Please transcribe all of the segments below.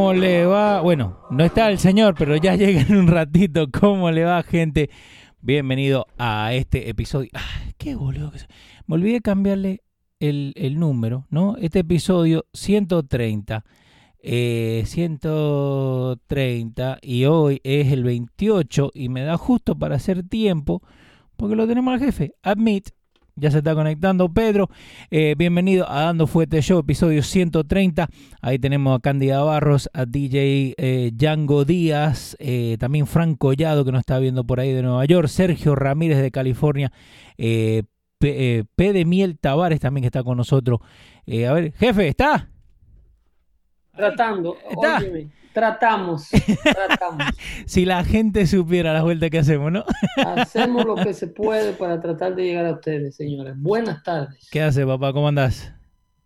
¿Cómo le va? Bueno, no está el señor, pero ya llega en un ratito. ¿Cómo le va, gente? Bienvenido a este episodio. Ay, qué boludo que soy. Me olvidé cambiarle el, el número, ¿no? Este episodio 130. eh, 130 y hoy es el 28 y me da justo para hacer tiempo porque lo tenemos al jefe. Admit, ya se está conectando Pedro. Eh, bienvenido a Dando Fuerte Show, episodio 130. Ahí tenemos a Cándida Barros, a DJ eh, Django Díaz, eh, también Frank Collado que nos está viendo por ahí de Nueva York, Sergio Ramírez de California, eh, P, P de Miel Tavares también que está con nosotros. A ver, jefe, ¿está? Tratando, ¿Está? óyeme, tratamos, tratamos. Si la gente supiera las vueltas que hacemos, ¿no? Hacemos lo que se puede para tratar de llegar a ustedes, señores. Buenas tardes. ¿Qué hace, papá? ¿Cómo andás?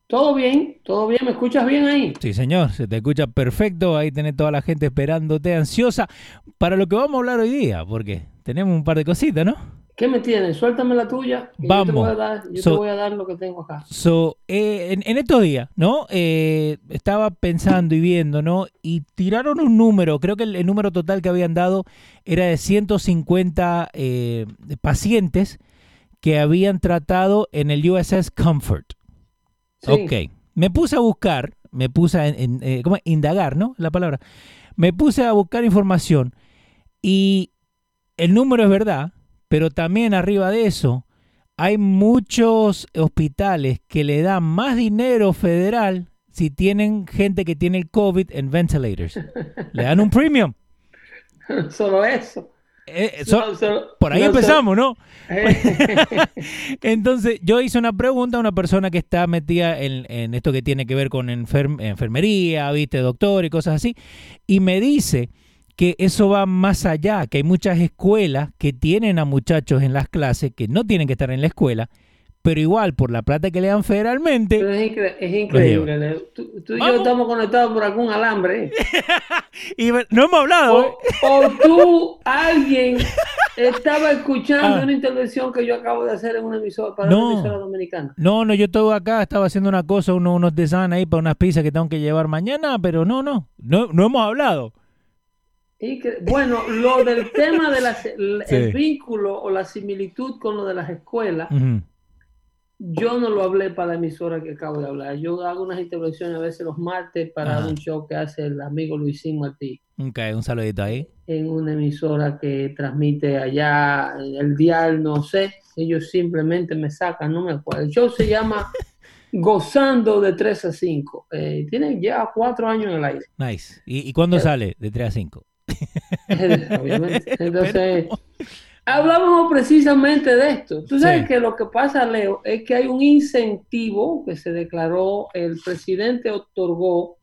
¿Todo bien? ¿Todo bien? ¿Me escuchas bien ahí? Sí, señor, se te escucha perfecto. Ahí tenés toda la gente esperándote ansiosa para lo que vamos a hablar hoy día, porque tenemos un par de cositas, ¿no? ¿Qué me tienes? Suéltame la tuya. que Yo te voy a dar, yo So- te voy a dar lo que tengo acá. So, eh, en, en estos días, ¿no? Eh, estaba pensando y viendo, ¿no? Y tiraron un número, creo que el, el número total que habían dado era de 150 eh, pacientes que habían tratado en el USS Comfort. Sí. Ok. Me puse a buscar, me puse a en- en- eh, indagar, ¿no? La palabra. Me puse a buscar información y el número es verdad, pero también arriba de eso hay muchos hospitales que le dan más dinero federal si tienen gente que tiene el COVID en ventilators. Le dan un premium. Solo eso. Eh, so- No, solo- por ahí no, empezamos, ¿no? Eh, Entonces, yo hice una pregunta a una persona que está metida en, en esto que tiene que ver con enfer- enfermería, viste, doctor y cosas así, y me dice que eso va más allá, que hay muchas escuelas que tienen a muchachos en las clases que no tienen que estar en la escuela, pero igual por la plata que le dan federalmente, pero es, incre- es increíble. Tú, tú y yo estamos conectados por algún alambre. ¿eh? y no hemos hablado. ¿eh? O, o tú, alguien, estaba escuchando Ah. una intervención que yo acabo de hacer en una emisora para No. una emisora dominicana. No, no, yo estoy acá, estaba haciendo una cosa, uno- unos design ahí para unas pizzas que tengo que llevar mañana, pero no, no, no, no hemos hablado. Bueno, lo del tema del Sí. vínculo o la similitud con lo de las escuelas, yo no lo hablé para la emisora que acabo de hablar. Yo hago unas intervenciones a veces los martes para un show que hace el amigo Luisín Martí Ok, un saludito ahí. en una emisora que transmite allá el dial, no sé. Ellos simplemente me sacan, no me acuerdo. El show se llama Gozando de 3 a 5. Eh, tiene ya cuatro años en el aire. Nice. ¿Y, y cuándo Eh. sale? De 3 a 5. Obviamente. Entonces, hablábamos precisamente de esto. Tú sabes Sí. que lo que pasa, Leo, es que hay un incentivo que se declaró, el presidente otorgó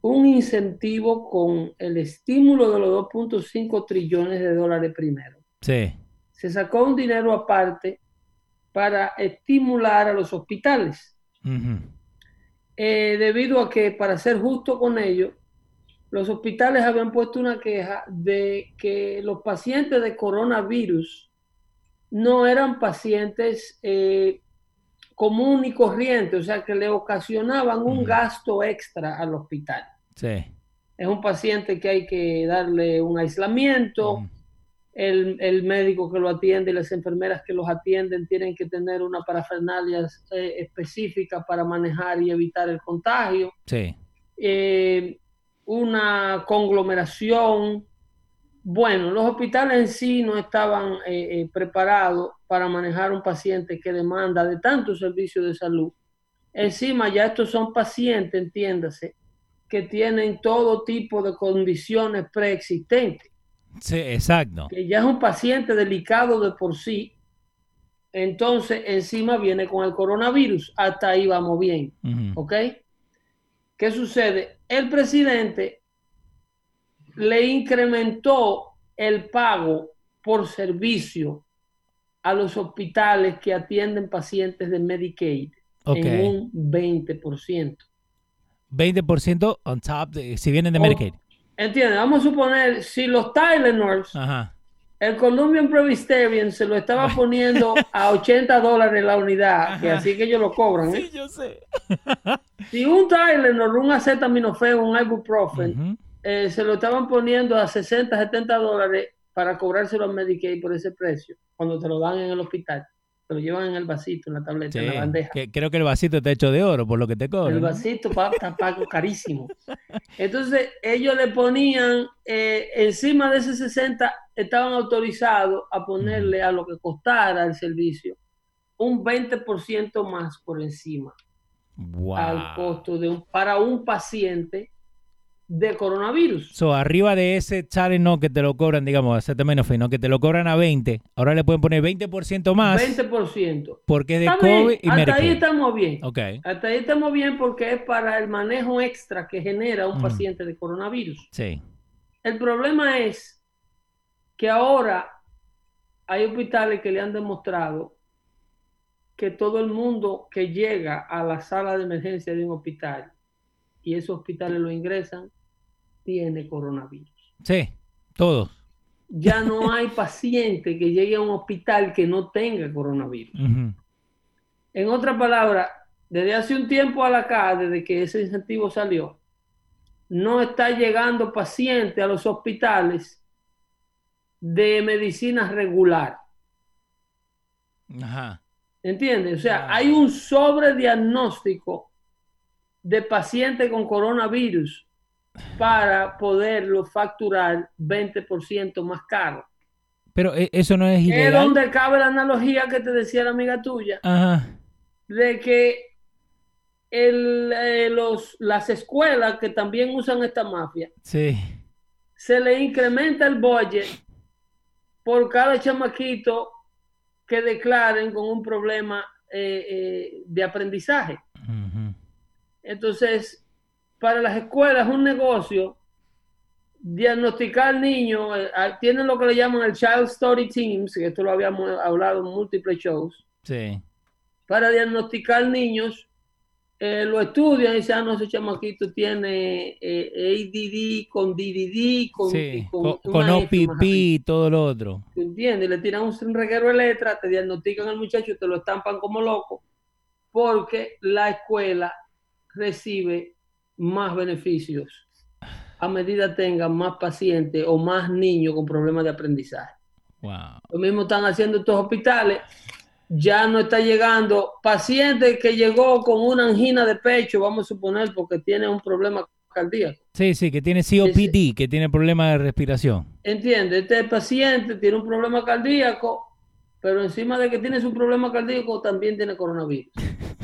un incentivo con el estímulo de los 2.5 trillones de dólares primero. Sí. Se sacó un dinero aparte para estimular a los hospitales, eh, debido a que, para ser justo con ellos, los hospitales habían puesto una queja de que los pacientes de coronavirus no eran pacientes eh, común y corriente, o sea, que le ocasionaban un gasto extra al hospital. Sí. Es un paciente que hay que darle un aislamiento, el, el médico que lo atiende y las enfermeras que los atienden tienen que tener una parafernalia eh, específica para manejar y evitar el contagio. Sí. Eh, una conglomeración. Bueno, los hospitales en sí no estaban eh, eh, preparados para manejar un paciente que demanda de tantos servicios de salud. Encima ya estos son pacientes, entiéndase, que tienen todo tipo de condiciones preexistentes Sí, exacto. que ya es un paciente delicado de por sí, entonces encima viene con el coronavirus. Hasta ahí vamos bien. ¿ok? ¿Qué sucede? El presidente le incrementó el pago por servicio a los hospitales que atienden pacientes de Medicaid en un 20%. 20% on top de si vienen de Oh. Medicaid. ¿Entiendes? Vamos a suponer, si los Tylenol's Ajá. El Colombian Presbyterian se lo estaba poniendo a 80 dólares la unidad, que así que ellos lo cobran. ¿eh? yo sé. Si un Tylenol, un acetaminofén, un ibuprofen, Ujú. eh, se lo estaban poniendo a 60, 70 dólares para cobrárselo a Medicaid por ese precio, cuando te lo dan en el hospital. Lo llevan en el vasito, en la tableta, en la bandeja. que- creo que el vasito está hecho de oro, por lo que te cobran. El vasito está pago carísimo. Entonces, ellos le ponían eh, encima de ese 60, estaban autorizados a ponerle a lo que costara el servicio un 20% más por encima Wow. al costo de un, para un paciente de coronavirus. So, arriba de ese Tylenol que te lo cobran, digamos, acetaminofén, ¿no? que te lo cobran a 20, ahora le pueden poner 20% más 20%. porque es de COVID y hasta ahí estamos bien. Ok. Hasta ahí estamos bien porque es para el manejo extra que genera un Mm. paciente de coronavirus. Sí. El problema es que ahora hay hospitales que le han demostrado que todo el mundo que llega a la sala de emergencia de un hospital y esos hospitales lo ingresan, tiene coronavirus. Sí. Todos. Ya no hay paciente que llegue a un hospital que no tenga coronavirus. En otras palabras, desde hace un tiempo a acá, desde que ese incentivo salió, no está llegando paciente a los hospitales de medicina regular. Ajá. ¿Entiendes? O sea, Ah. hay un sobrediagnóstico de pacientes con coronavirus para poderlo facturar 20% más caro. Pero eh, eso no es Es ilegal. donde cabe la analogía que te decía la amiga tuya, Ajá. de que el, eh, los, las escuelas que también usan esta mafia, Sí. se le incrementa el budget por cada chamaquito que declaren con un problema eh, eh, de aprendizaje. Entonces, para las escuelas es un negocio diagnosticar niños, eh, tienen lo que le llaman el Child Story Teams, que esto lo habíamos hablado en múltiples shows, Sí. para diagnosticar niños, eh, lo estudian y dicen, ah, no, ese chamaquito tiene eh, ADD con DDD, con, Sí. y con, Con, OPP y todo lo otro. ¿Tú entiendes? Le tiran un reguero de letras, te diagnostican al muchacho, te lo estampan como loco, porque la escuela recibe más beneficios a medida tenga más pacientes o más niños con problemas de aprendizaje. Wow. Lo mismo están haciendo estos hospitales. Ya no está llegando paciente que llegó con una angina de pecho, vamos a suponer, porque tiene un problema cardíaco. Sí, sí, que tiene COPD, que tiene problemas de respiración. Entiende, este paciente tiene un problema cardíaco, pero encima de que tiene su problema cardíaco también tiene coronavirus.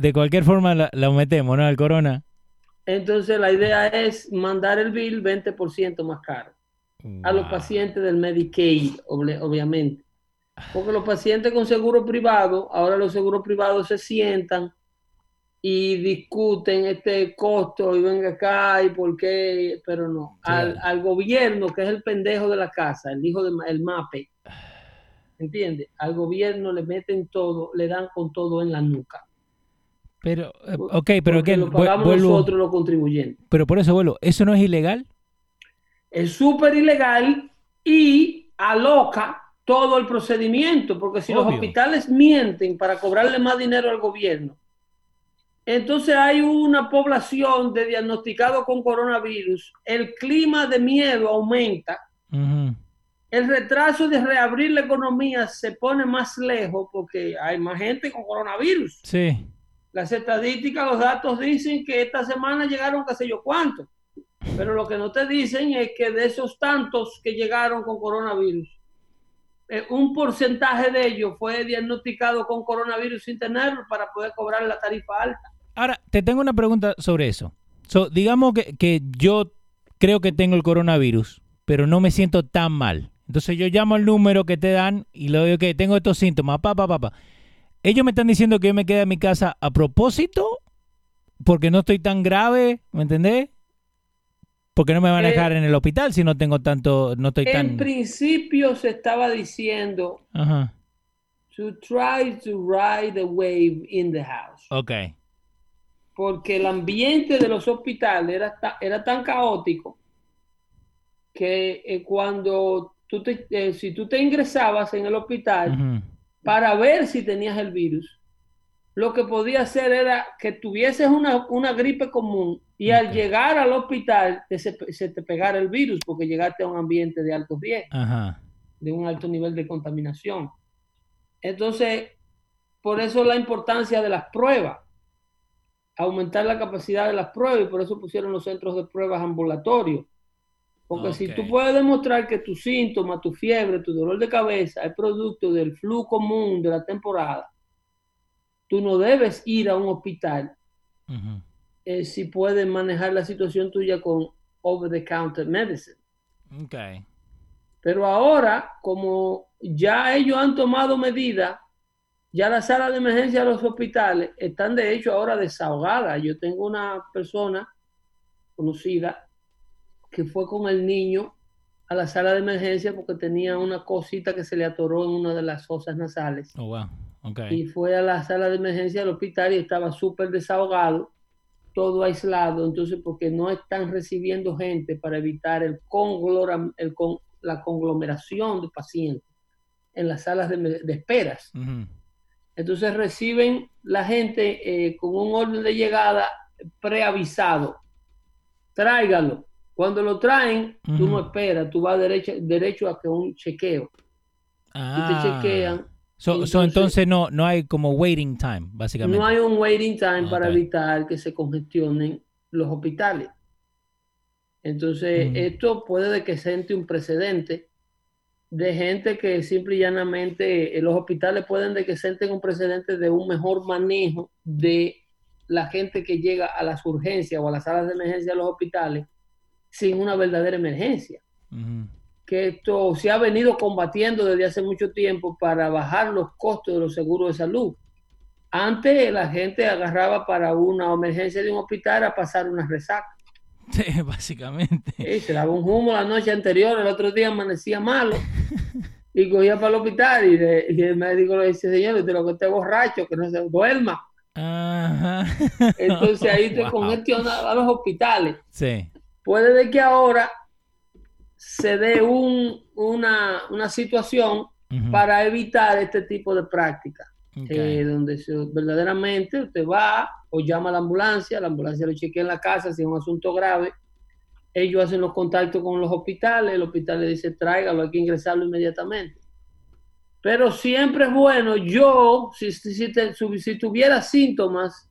De cualquier forma la- lo metemos, ¿no? Al corona. Entonces la idea es mandar el bill 20% más caro a los pacientes del Medicaid, obviamente. Porque los pacientes con seguro privado, ahora los seguros privados se sientan y discuten este costo y venga acá y por qué, pero no. Al, al gobierno, que es el pendejo de la casa, el hijo del el MAPE, ¿entiendes? Al gobierno le meten todo, le dan con todo en la nuca. Pero, eh, ok, pero Porque que lo pagamos nosotros los contribuyentes. Pero por eso vuelvo, ¿eso no es ilegal? Es súper ilegal y aloca todo el procedimiento, porque si los hospitales mienten para cobrarle más dinero al gobierno, entonces hay una población de diagnosticados con coronavirus, el clima de miedo aumenta, el retraso de reabrir la economía se pone más lejos porque hay más gente con coronavirus. Sí. Las estadísticas, los datos dicen que esta semana llegaron qué sé yo cuántos. Pero lo que no te dicen es que de esos tantos que llegaron con coronavirus, eh, un porcentaje de ellos fue diagnosticado con coronavirus sin tenerlo para poder cobrar la tarifa alta. Ahora, te tengo una pregunta sobre eso. So, digamos que, que yo creo que tengo el coronavirus, pero no me siento tan mal. Entonces yo llamo al número que te dan y le digo que tengo estos síntomas, papá, papá. Ellos me están diciendo que yo me quede en mi casa a propósito, porque no estoy tan grave, ¿me entendés? Porque no me van a Eh, dejar en el hospital si no tengo tanto, no estoy En tan... principio se estaba diciendo Ajá, to try to ride the wave in the house. ok. porque el ambiente de los hospitales era, ta- era tan caótico que eh, cuando tú te, eh, si tú te ingresabas en el hospital. Para ver si tenías el virus, lo que podía hacer era que tuvieses una, una gripe común y al llegar al hospital te se, se te pegara el virus porque llegaste a un ambiente de alto riesgo Ajá. de un alto nivel de contaminación. Entonces, por eso la importancia de las pruebas, aumentar la capacidad de las pruebas y por eso pusieron los centros de pruebas ambulatorios. Porque si tú puedes demostrar que tu síntoma, tu fiebre, tu dolor de cabeza es producto del flu común de la temporada, tú no debes ir a un hospital eh, si puedes manejar la situación tuya con over-the-counter medicine. Ok. Pero ahora, como ya ellos han tomado medidas, ya las salas de emergencia de los hospitales están de hecho ahora desahogadas. Yo tengo una persona conocida que fue con el niño a la sala de emergencia porque tenía una cosita que se le atoró en una de las fosas nasales. Oh, wow. Ok. Y fue a la sala de emergencia del hospital y estaba súper desahogado, todo aislado, entonces porque no están recibiendo gente para evitar el el con- la conglomeración de pacientes en las salas de, de esperas. Entonces reciben la gente eh, con un orden de llegada preavisado. Tráigalo. Cuando lo traen, tú Ujú. no esperas, tú vas derecho, derecho a que un chequeo. Y Ah. te chequean. So, so, Entonces- no, no hay como waiting time, básicamente. No hay un waiting time para evitar que se congestionen los hospitales. Entonces, esto puede de que siente un precedente de gente que simple y llanamente eh, los hospitales pueden de que sienten un precedente de un mejor manejo de la gente que llega a las urgencias o a las salas de emergencia de los hospitales sin una verdadera emergencia que esto se ha venido combatiendo desde hace mucho tiempo para bajar los costos de los seguros de salud. Antes la gente agarraba para una emergencia de un hospital a pasar una resaca. Sí, básicamente. Eh, se daba un humo la noche anterior, el otro día amanecía malo y cogía para el hospital y, le- y el médico le dice, señor, usted lo que esté borracho, que no se duerma. Ajá. Entonces ahí te Wow. congestiona a los hospitales. Sí. Puede de que ahora se dé un, una, una situación para evitar este tipo de prácticas, eh, donde se- verdaderamente usted va o llama a la ambulancia, la ambulancia lo chequea en la casa si es un asunto grave, ellos hacen los contactos con los hospitales, el hospital le dice tráigalo, hay que ingresarlo inmediatamente. Pero siempre es bueno, yo, si, si, si te- si tuviera síntomas,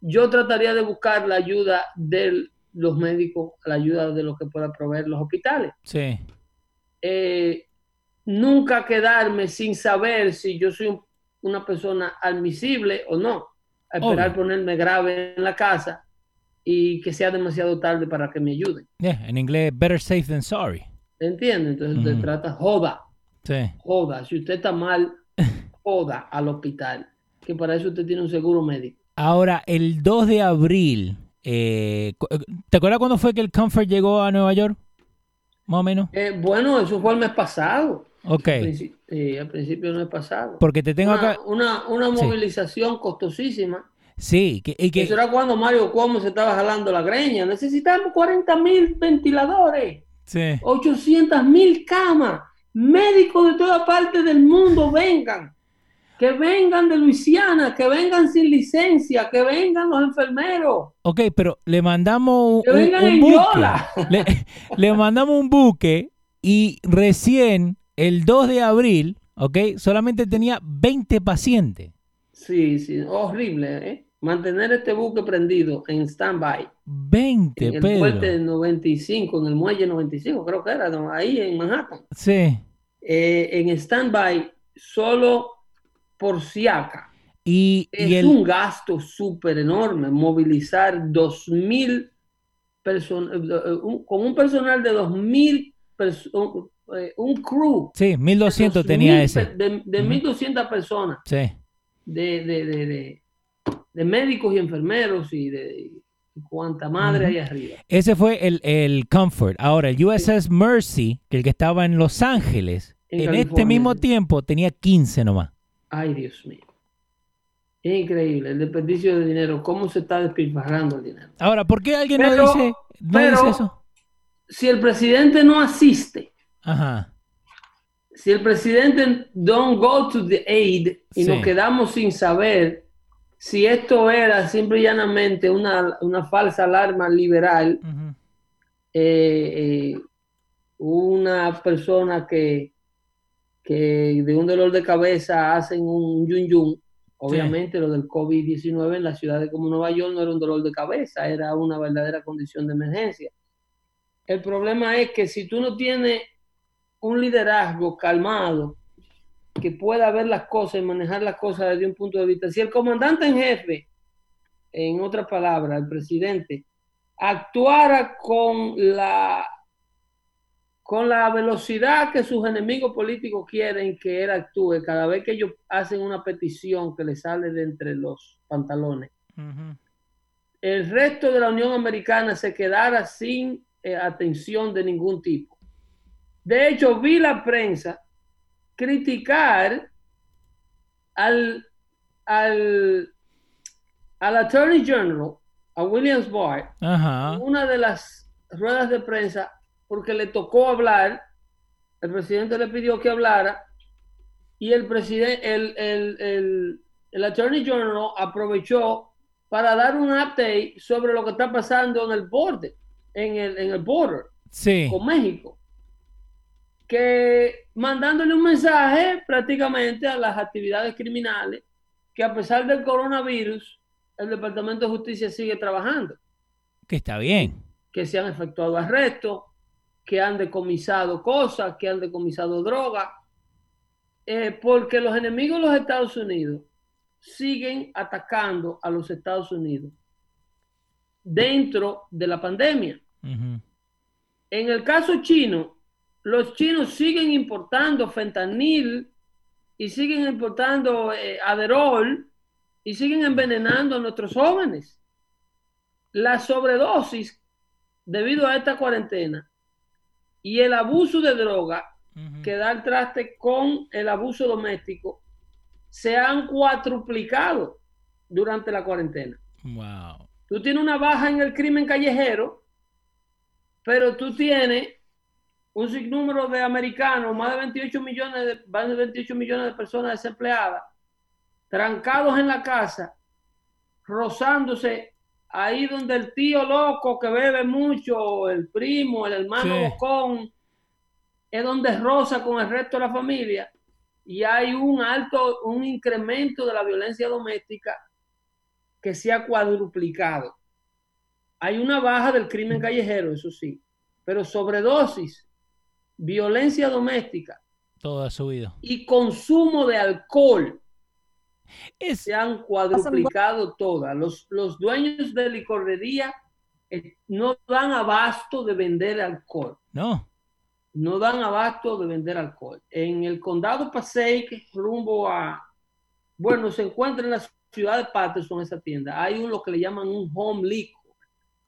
yo trataría de buscar la ayuda de los médicos, la ayuda de lo que puedan proveer los hospitales. Sí. Eh, nunca quedarme sin saber si yo soy un- una persona admisible o no. A esperar Obvio. ponerme grave en la casa y que sea demasiado tarde para que me ayuden. Yeah, en inglés, better safe than sorry. ¿Entiendes? Entonces te Ujú. trata joda, Sí. joda. Si usted está mal, joda al hospital. Que para eso usted tiene un seguro médico. Ahora, el 2 de abril, eh, cu- ¿te acuerdas cuándo fue que el Comfort llegó a Nueva York? Más o menos. Eh, bueno, eso fue el mes pasado. Ok, Al princi- eh, al principio del mes pasado. porque te tengo una, acá. una, una Sí. movilización costosísima. Sí, que, y que- Eso era cuando Mario Cuomo se estaba jalando la greña. Necesitamos 40 mil ventiladores, sí. 800 mil camas. Médicos de toda parte del mundo vengan. Que vengan de Luisiana, que vengan sin licencia, que vengan los enfermeros. Ok, pero le mandamos un, Que un- vengan un en buque. Yola. Le, le mandamos un buque y recién el 2 de abril, ok, solamente tenía 20 pacientes. Sí, sí, horrible, ¿eh? Mantener este buque prendido en stand-by. 20, En el Pedro. puente 95, en el muelle 95, creo que era, ¿no? ahí en Manhattan. Sí. Eh, en stand-by, solo por Siaca. Y, y Es el, un gasto súper enorme movilizar 2.000 personas, con un personal de 2.000 personas, un crew. sí, 1200 de tenía 2.000 ese. De, de Ujú. 1.200 personas, Sí. de, de, de, médicos y enfermeros y de cuanta madre Ujú. hay arriba. Ese fue el, el Comfort. Ahora, el USS Mercy, que el que estaba en Los Ángeles, En en, este mismo tiempo tenía 15 nomás. Ay, Dios mío. Es increíble el desperdicio de dinero, cómo se está despilfarrando el dinero. Ahora, ¿por qué alguien Pero- no dice, no pero- dice eso? Si el presidente no asiste, Ajá. si el presidente don't go to the aid y Sí. nos quedamos sin saber si esto era simple y llanamente una, una falsa alarma liberal, eh, eh, una persona que, que de un dolor de cabeza hacen un yun yun. Obviamente lo del COVID-19 en las ciudades como Nueva York no era un dolor de cabeza, era una verdadera condición de emergencia. El problema es que si tú no tienes un liderazgo calmado, que pueda ver las cosas y manejar las cosas desde un punto de vista, si el comandante en jefe, en otras palabras, el presidente, actuara con la con la velocidad que sus enemigos políticos quieren que él actúe cada vez que ellos hacen una petición que le sale de entre los pantalones. El resto de la Unión Americana se quedara sin eh, atención de ningún tipo. De hecho, vi la prensa criticar al, al, al Attorney General, a Williams Barr, una de las ruedas de prensa porque le tocó hablar, el presidente le pidió que hablara y el presidente, el, el, el, el Attorney General aprovechó para dar un update sobre lo que está pasando en el borde, en el, en el border Sí. con México, que mandándole un mensaje prácticamente a las actividades criminales, que a pesar del coronavirus, el Departamento de Justicia sigue trabajando Que está bien. que se han efectuado arrestos, que han decomisado cosas, que han decomisado drogas, eh, porque los enemigos de los Estados Unidos siguen atacando a los Estados Unidos dentro de la pandemia. En el caso chino, los chinos siguen importando fentanil y siguen importando eh, aderol y siguen envenenando a nuestros jóvenes. La sobredosis debido a esta cuarentena y el abuso de droga que da el traste con el abuso doméstico se han cuatruplicado durante la cuarentena. Wow. Tú tienes una baja en el crimen callejero, pero tú tienes un sinnúmero de americanos, más de 28 millones de, más de 28 millones de personas desempleadas, trancados en la casa, rozándose ahí donde el tío loco que bebe mucho, el primo, el hermano Sí. bocón, es donde roza con el resto de la familia y hay un alto, un incremento de la violencia doméstica que se ha cuadruplicado. Hay una baja del crimen callejero, eso sí, pero sobredosis, violencia doméstica Todo ha subido. y consumo de alcohol Es, se han cuadruplicado todas. Los, los dueños de licorería eh, no dan abasto de vender alcohol. no. No dan abasto de vender alcohol. En el condado Passaic, rumbo a, bueno, se encuentra en la ciudad de Patterson, esa tienda, hay un lo que le llaman un home liquor.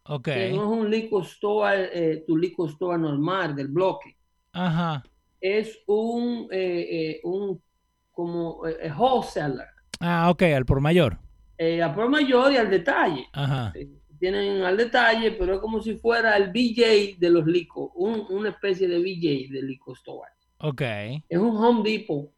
Ok. Que no es un liquor store, eh, tu liquor store normal del bloque. Ajá. Es un, eh, un como wholesaler. Ah, ok, al por mayor. Eh, a por mayor y al detalle. Ajá. Eh, Tienen al detalle, pero es como si fuera el BJ de los licos, un- una especie de BJ de liquor store. Ok. Es un Home Depot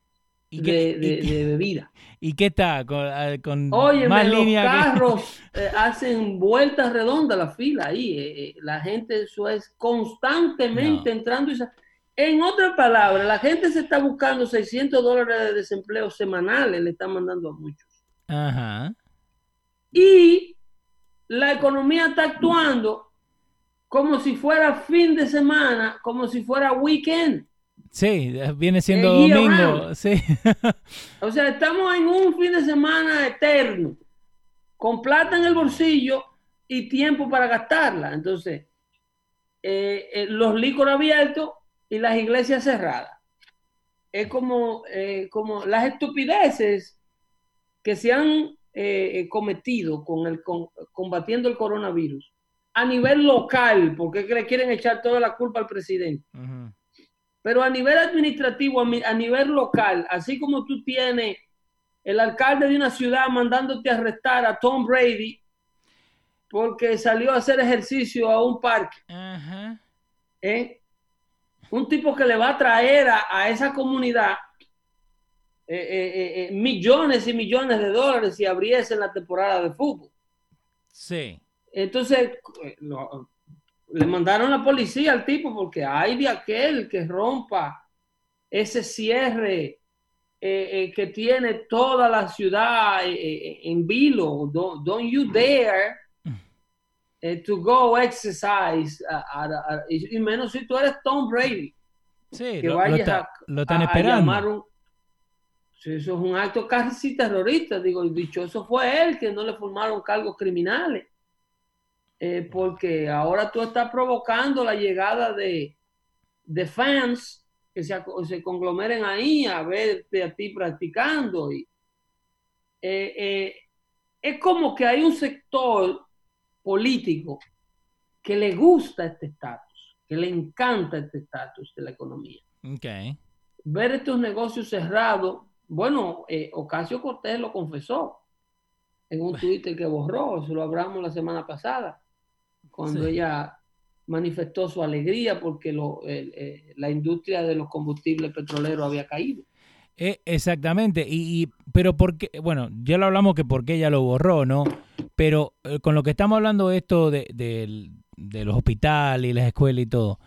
¿Y de, qué, de- y qué- de bebida. y qué está? Con, ah, con Oye, más los que... carros eh, hacen vueltas redondas la fila ahí. eh, eh, la gente eso es constantemente No. entrando y En otras palabras, la gente se está buscando 600 dólares de desempleo semanales, le están mandando a muchos. Ajá. Y la economía está actuando como si fuera fin de semana, como si fuera weekend. Sí, viene siendo domingo. Sí. O sea, estamos en un fin de semana eterno, con plata en el bolsillo y tiempo para gastarla. Entonces, eh, eh, los licores abiertos y las iglesias cerradas. Es como, eh, como las estupideces que se han eh, eh, cometido con el, con- combatiendo el coronavirus a nivel local, porque es que le quieren echar toda la culpa al presidente. Pero a nivel administrativo, a, nivel local, así como tú tienes el alcalde de una ciudad mandándote a arrestar a Tom Brady porque salió a hacer ejercicio a un parque. ¿eh? Un tipo que le va a traer a, a esa comunidad eh, eh, eh, millones y millones de dólares si abriese la temporada de fútbol. Sí. Entonces, lo- le mandaron la policía al tipo porque hay de aquel que rompa ese cierre que tiene toda la ciudad en vilo. Don't, don't you dare eh, to go exercise. a- a- a- y, menos si tú eres Tom Brady. Sí, Que lo, vayas lo están esperando. llamar un- si eso es un acto casi terrorista. Digo, dichoso fue él que no le formaron cargos criminales. Eh, porque ahora tú estás provocando la llegada de, de fans que se, se conglomeren ahí a verte a ti practicando. Y, eh, eh, es como que hay un sector político que le gusta este estatus, que le encanta este estatus de la economía Ok. ver estos negocios cerrados, bueno, eh, Ocasio Cortés lo confesó en un Twitter que borró, eso lo hablamos la semana pasada, cuando Sí. ella manifestó su alegría porque lo- eh, la industria de los combustibles petroleros había caído. Eh, exactamente. Y, y- pero porque, bueno, ya lo hablamos que porque ella lo borró, ¿no? Pero eh, con lo que estamos hablando esto de, del- de los hospitales y las escuelas y todo,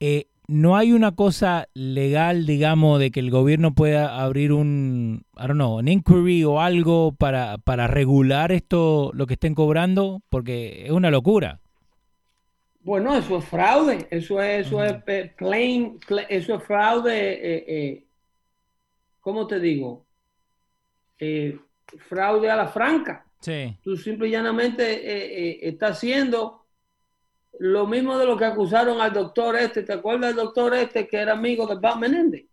eh, no hay una cosa legal, digamos, de que el gobierno pueda abrir un, I don't know, un inquiry o algo para, para regular esto, lo que estén cobrando, porque es una locura. Bueno, eso es fraude, eso es, eso es plain, pla- eso es fraude, eh, eh, ¿cómo te digo? Eh, fraude a la franca. Sí. tú simple y llanamente eh, eh, está haciendo lo mismo de lo que acusaron al doctor este. ¿Te acuerdas del doctor este que era amigo de Bob Menéndez?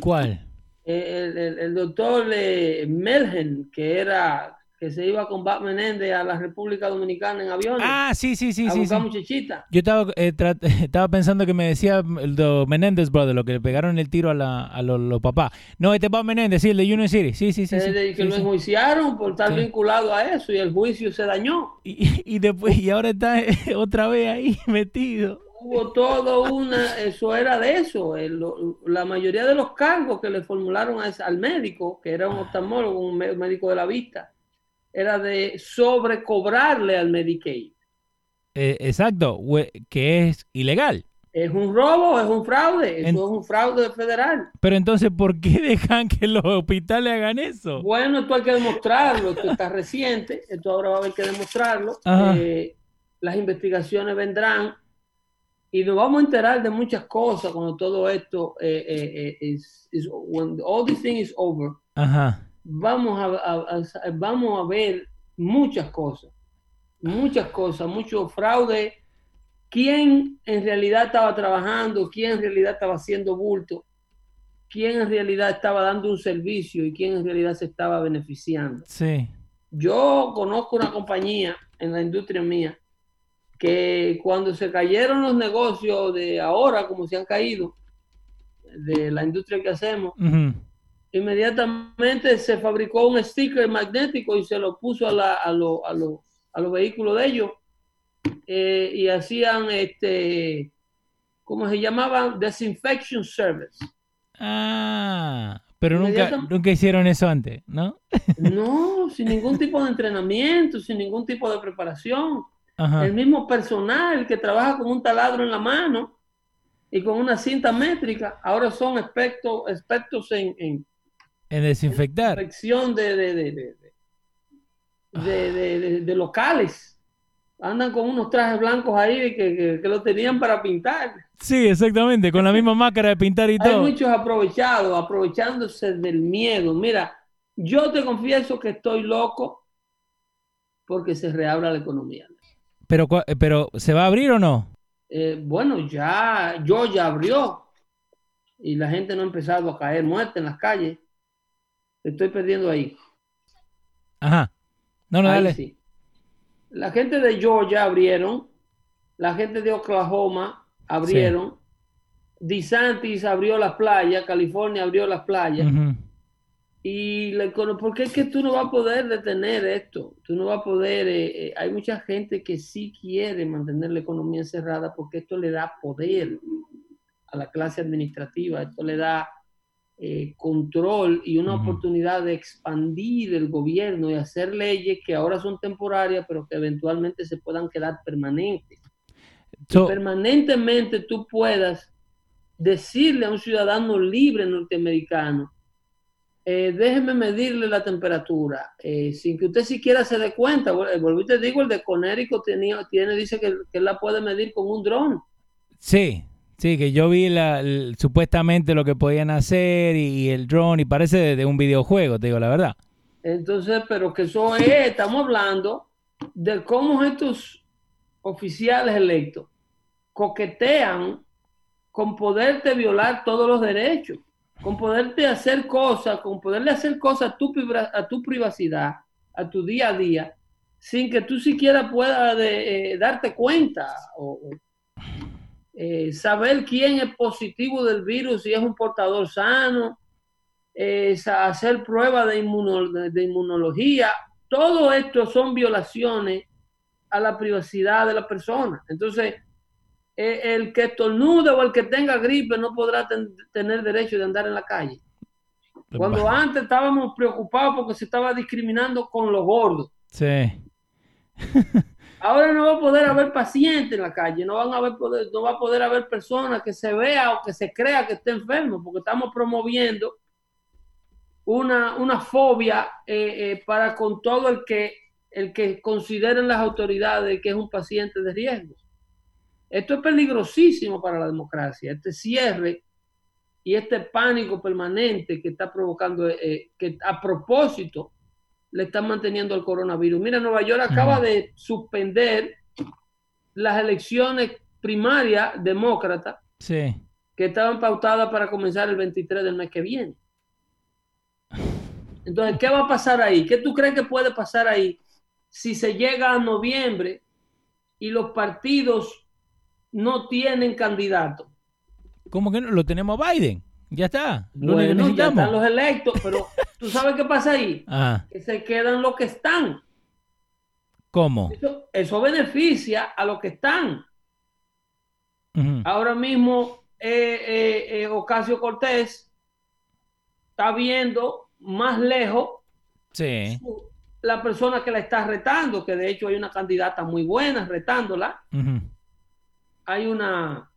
¿Cuál? El, el- el doctor Melgen, que era que se iba con Bob Menéndez a la República Dominicana en aviones Ah, sí, sí, sí, a sí. buscar sí. muchachita. Yo estaba, eh, estaba pensando que me decía el de Menéndez, brother, lo que le pegaron el tiro a, la, a los, los papás. No, este es Bob Menéndez, sí, el de Union City. Sí, sí, sí. sí, Eh, de- que sí, lo sí. enjuiciaron por estar vinculado a eso y el juicio se dañó. Y, y después, y ahora está otra vez ahí metido. Hubo todo una, eso era de eso. el- lo- la mayoría de los cargos que le formularon a al médico, que era un oftalmólogo, un mé- médico de la vista, era de sobrecobrarle al Medicaid. Eh, exacto, que es ilegal. ¿Es un robo? ¿Es un fraude? Eso En- es un fraude federal. Pero entonces, ¿por qué dejan que los hospitales hagan eso? Bueno, esto hay que demostrarlo. Esto está reciente. Esto ahora va a haber que demostrarlo. Eh, las investigaciones vendrán y nos vamos a enterar de muchas cosas cuando todo esto eh, eh, eh, is- is- when all this thing is over. Ajá. Vamos a, a- a- vamos a ver muchas cosas, muchas cosas, mucho fraude. ¿Quién en realidad estaba trabajando? ¿Quién en realidad estaba haciendo bulto? quién en realidad estaba dando un servicio y quién en realidad se estaba beneficiando. Sí. Yo conozco una compañía en la industria mía que cuando se cayeron los negocios de ahora, como se han caído, de la industria que hacemos. Inmediatamente se fabricó un sticker magnético y se lo puso a, la- a, lo- a lo- a los vehículos de ellos eh, y hacían este, ¿cómo se llamaban? Disinfection Service. Ah, pero nunca, nunca hicieron eso antes, ¿no? No, sin ningún tipo de entrenamiento, sin ningún tipo de preparación. Ajá. El mismo personal que trabaja con un taladro en la mano y con una cinta métrica, ahora son expertos, expertos en, en En desinfectar. infección de, de, de, de- locales. Andan con unos trajes blancos ahí que, que, que lo tenían para pintar. Sí, exactamente, con la misma máscara de pintar y Hay todo. muchos aprovechados, aprovechándose del miedo. Mira, yo te confieso que estoy loco porque se reabra la economía. Pero, eh, pero, ¿se va a abrir o no? Eh, bueno, ya, yo ya abrió y la gente no ha empezado a caer muerta en las calles. Estoy perdiendo ahí. Ajá. No, no, Ahí dale. sí. La gente de Georgia abrieron, la gente de Oklahoma abrieron, DeSantis abrió las playas, California abrió las playas. Ujú. Y la econo- porque es que tú no vas a poder detener esto, tú no vas a poder, eh, eh, hay mucha gente que sí quiere mantener la economía encerrada porque esto le da poder a la clase administrativa, esto le da eh, control y una oportunidad de expandir el gobierno y hacer leyes que ahora son temporarias, pero que eventualmente se puedan quedar permanentes. So- Permanentemente tú puedas decirle a un ciudadano libre norteamericano, eh, déjeme medirle la temperatura, eh, sin que usted siquiera se dé cuenta. Vol- Volví te digo, el de Conérico tenía, tiene, dice que, que la puede medir con un dron. sí, sí, que yo vi la, supuestamente lo que podían hacer y, el drone y parece de, un videojuego, te digo la verdad. Entonces, pero que eso es, estamos hablando de cómo estos oficiales electos coquetean con poderte violar todos los derechos, con poderte hacer cosas, con poderle hacer cosas a tu, a tu privacidad, a tu día a día, sin que tú siquiera puedas eh, darte cuenta o, eh, saber quién es positivo del virus, si es un portador sano, es hacer pruebas de, inmuno- de- de inmunología. Todo esto son violaciones a la privacidad de la persona. Entonces, eh, el que estornude o el que tenga gripe no podrá ten- tener derecho de andar en la calle. Cuando antes estábamos preocupados porque se estaba discriminando con los gordos. Sí. Ahora no va a poder haber pacientes en la calle, no, van a poder, no va a poder haber personas que se vea o que se crea que esté enfermo, porque estamos promoviendo una, una fobia eh, eh, para con todo el que, el que consideren las autoridades que es un paciente de riesgo. Esto es peligrosísimo para la democracia, este cierre y este pánico permanente que está provocando, eh, que a propósito le están manteniendo el coronavirus. Mira, Nueva York acaba de suspender las elecciones primarias demócratas Sí. que estaban pautadas para comenzar el 23 del mes que viene. Entonces, ¿qué va a pasar ahí? ¿Qué tú crees que puede pasar ahí si se llega a noviembre y los partidos no tienen candidato? ¿Cómo que no? Lo tenemos a Biden. Ya está. Lo Bueno, ya están los electos, pero ¿tú sabes qué pasa ahí? Ah, Que se quedan los que están. ¿cómo? Eso, eso beneficia a los que están. Ahora mismo, eh, eh, eh, Ocasio Cortés está viendo más lejos Sí. su- la persona que la está retando, que de hecho hay una candidata muy buena retándola. Hay una,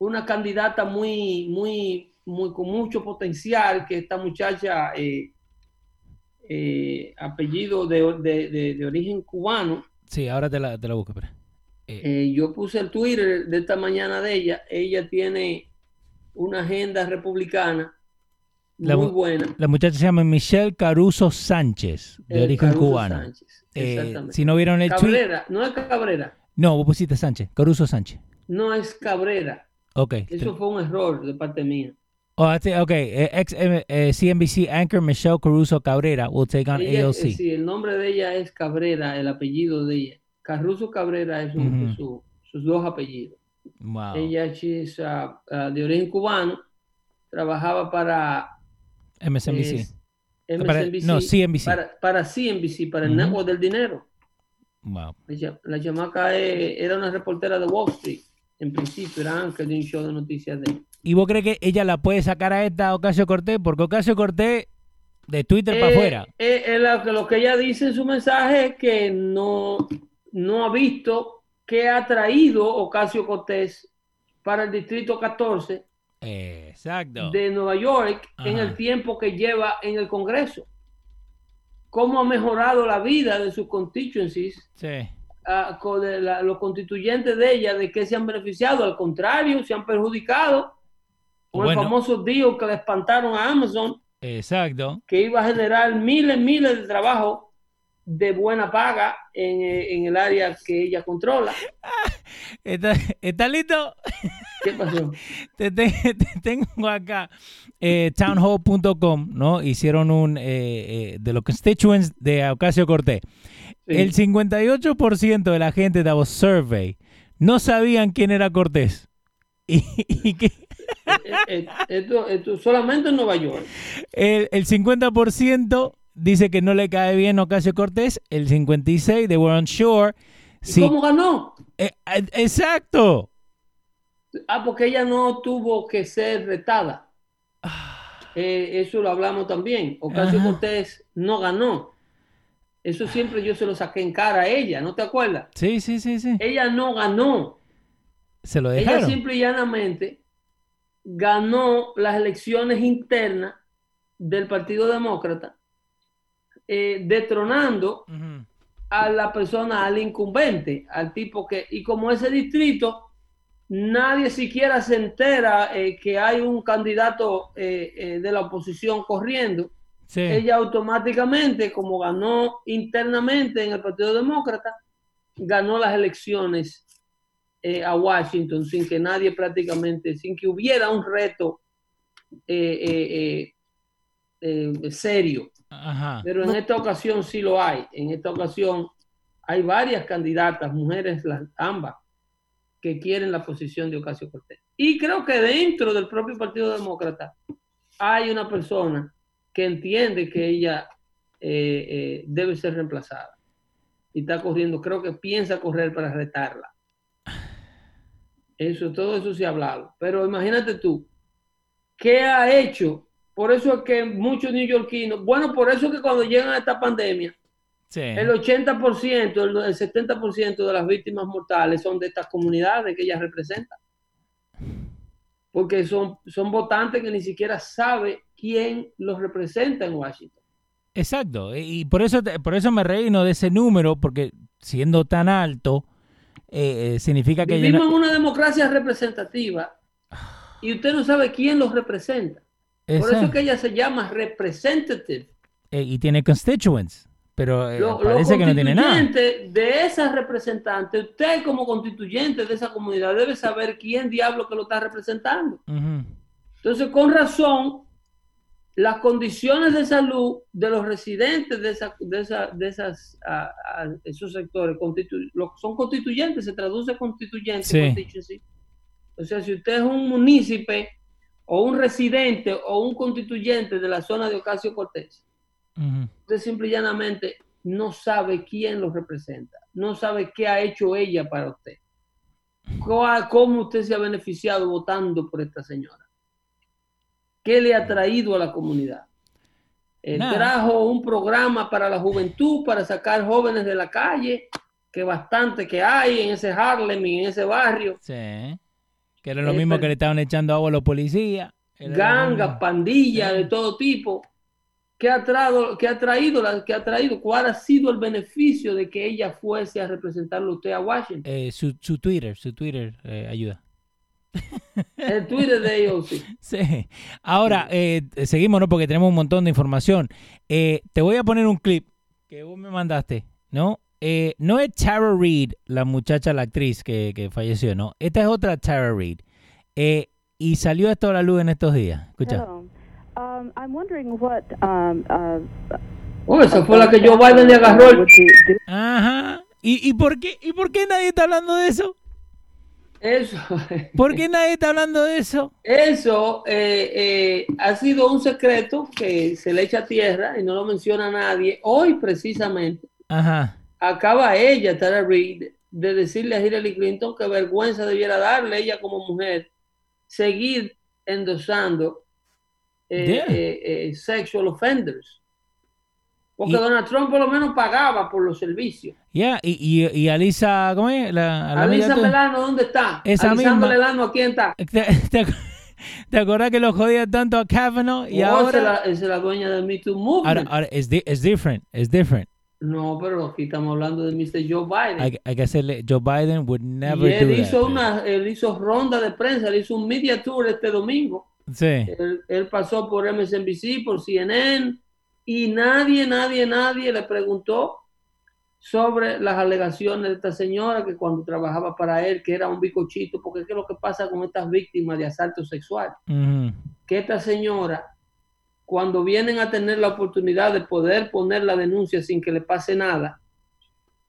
una candidata muy, muy, muy, con mucho potencial, que esta muchacha, eh, eh, apellido de, de- de- de origen cubano, Sí, ahora te la, te la busco, espera. Eh, yo puse el Twitter de esta mañana de ella. Ella tiene una agenda republicana La muy mu- buena. la muchacha se llama Michelle Caruso Sánchez, de origen Caruso cubano. Sánchez, exactamente. si no vieron el tweet. Cabrera, no es Cabrera, No, vos pusiste Sánchez, Caruso Sánchez. no es Cabrera. Ok. Eso fue un error de parte mía. Oh, I think, okay. eh, Ex eh, eh, CNBC anchor Michelle Caruso Cabrera will take on Ella- AOC. eh, sí, el nombre de ella es Cabrera, el apellido de ella. Caruso Cabrera es Ujú. su- sus dos apellidos. Wow. Ella she's, uh, uh, de origen cubano, trabajaba para MSNBC. eh, Para- MSNBC, no, CNBC. Para, para CNBC, para el. Network del Dinero. Wow. La, la chamaca eh, era una reportera de Wall Street. En principio era ángel de un show de noticias de ¿Y vos crees que ella la puede sacar a esta Ocasio Cortés? Porque Ocasio Cortés de Twitter para Eh, afuera. eh, eh, lo, que- lo que ella dice en su mensaje es que no, no ha visto qué ha traído Ocasio Cortés para el distrito 14 Exacto. de Nueva York en el tiempo que lleva en el Congreso. Cómo ha mejorado la vida de sus constituencies, Sí. Ah, con la- los constituyentes de ella, de que se han beneficiado, al contrario, se han perjudicado con Bueno. el famoso deal que le espantaron a Amazon, Exacto. que iba a generar miles, miles de trabajos de buena paga en, eh, en el área que ella controla. ¿Está, está listo? ¿Qué pasó? Te, te- te tengo acá eh, townhall.com, ¿no? Hicieron un eh, eh, de los constituents de Ocasio Cortés. Sí. El 58% de la gente de Davos Survey no sabían quién era Cortés. Y, y que esto, esto solamente en Nueva York. el, el 50% dice que no le cae bien Ocasio Cortés. El 56% de were unsure. ¿Y Sí, ¿Cómo ganó? eh, eh, exacto. Ah, porque ella no tuvo que ser retada. Eh, eso lo hablamos también. Ocasio. Cortés no ganó. Eso siempre yo se lo saqué en cara a ella, ¿no te acuerdas? Sí, sí, sí, sí. Ella no ganó. Se lo Ella dejaron. simple y llanamente ganó las elecciones internas del Partido Demócrata, eh, detronando a la persona, al incumbente, al tipo que, y como ese distrito, nadie siquiera se entera eh, que hay un candidato eh, eh, de la oposición corriendo, Sí. ella automáticamente, como ganó internamente en el Partido Demócrata, ganó las elecciones eh, a Washington sin que nadie prácticamente, sin que hubiera un reto eh, eh, eh, eh, serio. Ajá. Pero en esta ocasión sí lo hay. En esta ocasión hay varias candidatas, mujeres las, ambas, que quieren la posición de Ocasio Cortés. Y creo que dentro del propio Partido Demócrata hay una persona que entiende que ella eh, eh, debe ser reemplazada. Y está corriendo, creo que piensa correr para retarla. Eso, todo eso se ha hablado. Pero imagínate tú, ¿qué ha hecho? Por eso es que muchos neoyorquinos, bueno, por eso es que cuando llegan a esta pandemia, Sí. el 80%, el, el 70% de las víctimas mortales son de estas comunidades que ellas representan. Porque son, son votantes que ni siquiera sabe quién los representa en Washington. Exacto, y y por eso, por eso me reíno de ese número, porque siendo tan alto, eh, eh, significa que... Vivimos no- en una democracia representativa y usted no sabe quién los representa. Por eso es Exacto. que ella se llama representative. Eh, y tiene constituents, pero eh, Lo- parece que no tiene nada. de esas representantes, usted como constituyente de esa comunidad debe saber quién diablo que lo está representando. Entonces, con razón, las condiciones de salud de los residentes de, esa, de, esa- de esas, ah, esos sectores constitu- lo- son constituyentes, se traduce constituyente. Sí. O sea, si usted es un munícipe o un residente o un constituyente de la zona de Ocasio Cortés, Usted simple y llanamente no sabe quién lo representa, no sabe qué ha hecho ella para usted, cómo usted se ha beneficiado votando por esta señora, qué le ha traído a la comunidad. Eh, trajo un programa para la juventud, para sacar jóvenes de la calle, que bastante que hay en ese Harlem y en ese barrio, Sí. Que era lo Eh, mismo que le estaban echando agua a los policías. Gangas, pandillas Sí. de todo tipo. ¿Qué ha, traído, qué ha traído? la- ¿Qué ha traído? ¿Cuál ha sido el beneficio de que ella fuese a representarlo a usted a Washington? Eh, su, su Twitter, su Twitter eh, ayuda. El Twitter de AOC. Sí. Ahora, eh, seguimos, ¿no? Porque tenemos un montón de información. Eh, te voy a poner un clip que vos me mandaste, ¿no? Eh, no es Tara Reid, la muchacha, la actriz que, que falleció, ¿no? Esta es otra Tara Reid. Eh, y salió esto a la luz en estos días. Escucha. Hello. Um, I'm wondering what. Um, uh, Oh, esa fue la que Joe Biden le agarró el... Ajá. ¿Y, y por qué y por qué nadie está hablando de eso? Eso, ¿Por qué nadie está hablando de eso? eso eh, eh, ha sido un secreto que se le echa a tierra y no lo menciona nadie. Hoy, precisamente, Ajá. acaba ella, Tara Reid, de decirle a Hillary Clinton que vergüenza debiera darle ella como mujer seguir endosando eh, Yeah. eh, eh, sexual offenders. Porque Y- Donald Trump por lo menos pagaba por los servicios. Ya, y, y, y Alisa, ¿cómo es? La, la Alisa. Melano, ¿dónde está? Esa Alisa. Melano, ¿a quién está? ¿Te, te, acu- te acuerdas que lo jodía tanto a Kavanaugh y Oh, es ahora? la, es la dueña del Me Too Movement. ahora es, di- es different, es different. No, pero aquí estamos hablando de Mr. Joe Biden. Hay, hay que hacerle, Joe Biden would never y él do hizo, that. una, él hizo ronda de prensa, él hizo un media tour este domingo. Sí. Él, él pasó por MSNBC, por CNN, y nadie, nadie, nadie le preguntó sobre las alegaciones de esta señora que cuando trabajaba para él, que era un bicochito, porque ¿qué es lo que pasa con estas víctimas de asalto sexual? Que esta señora, cuando vienen a tener la oportunidad de poder poner la denuncia sin que le pase nada,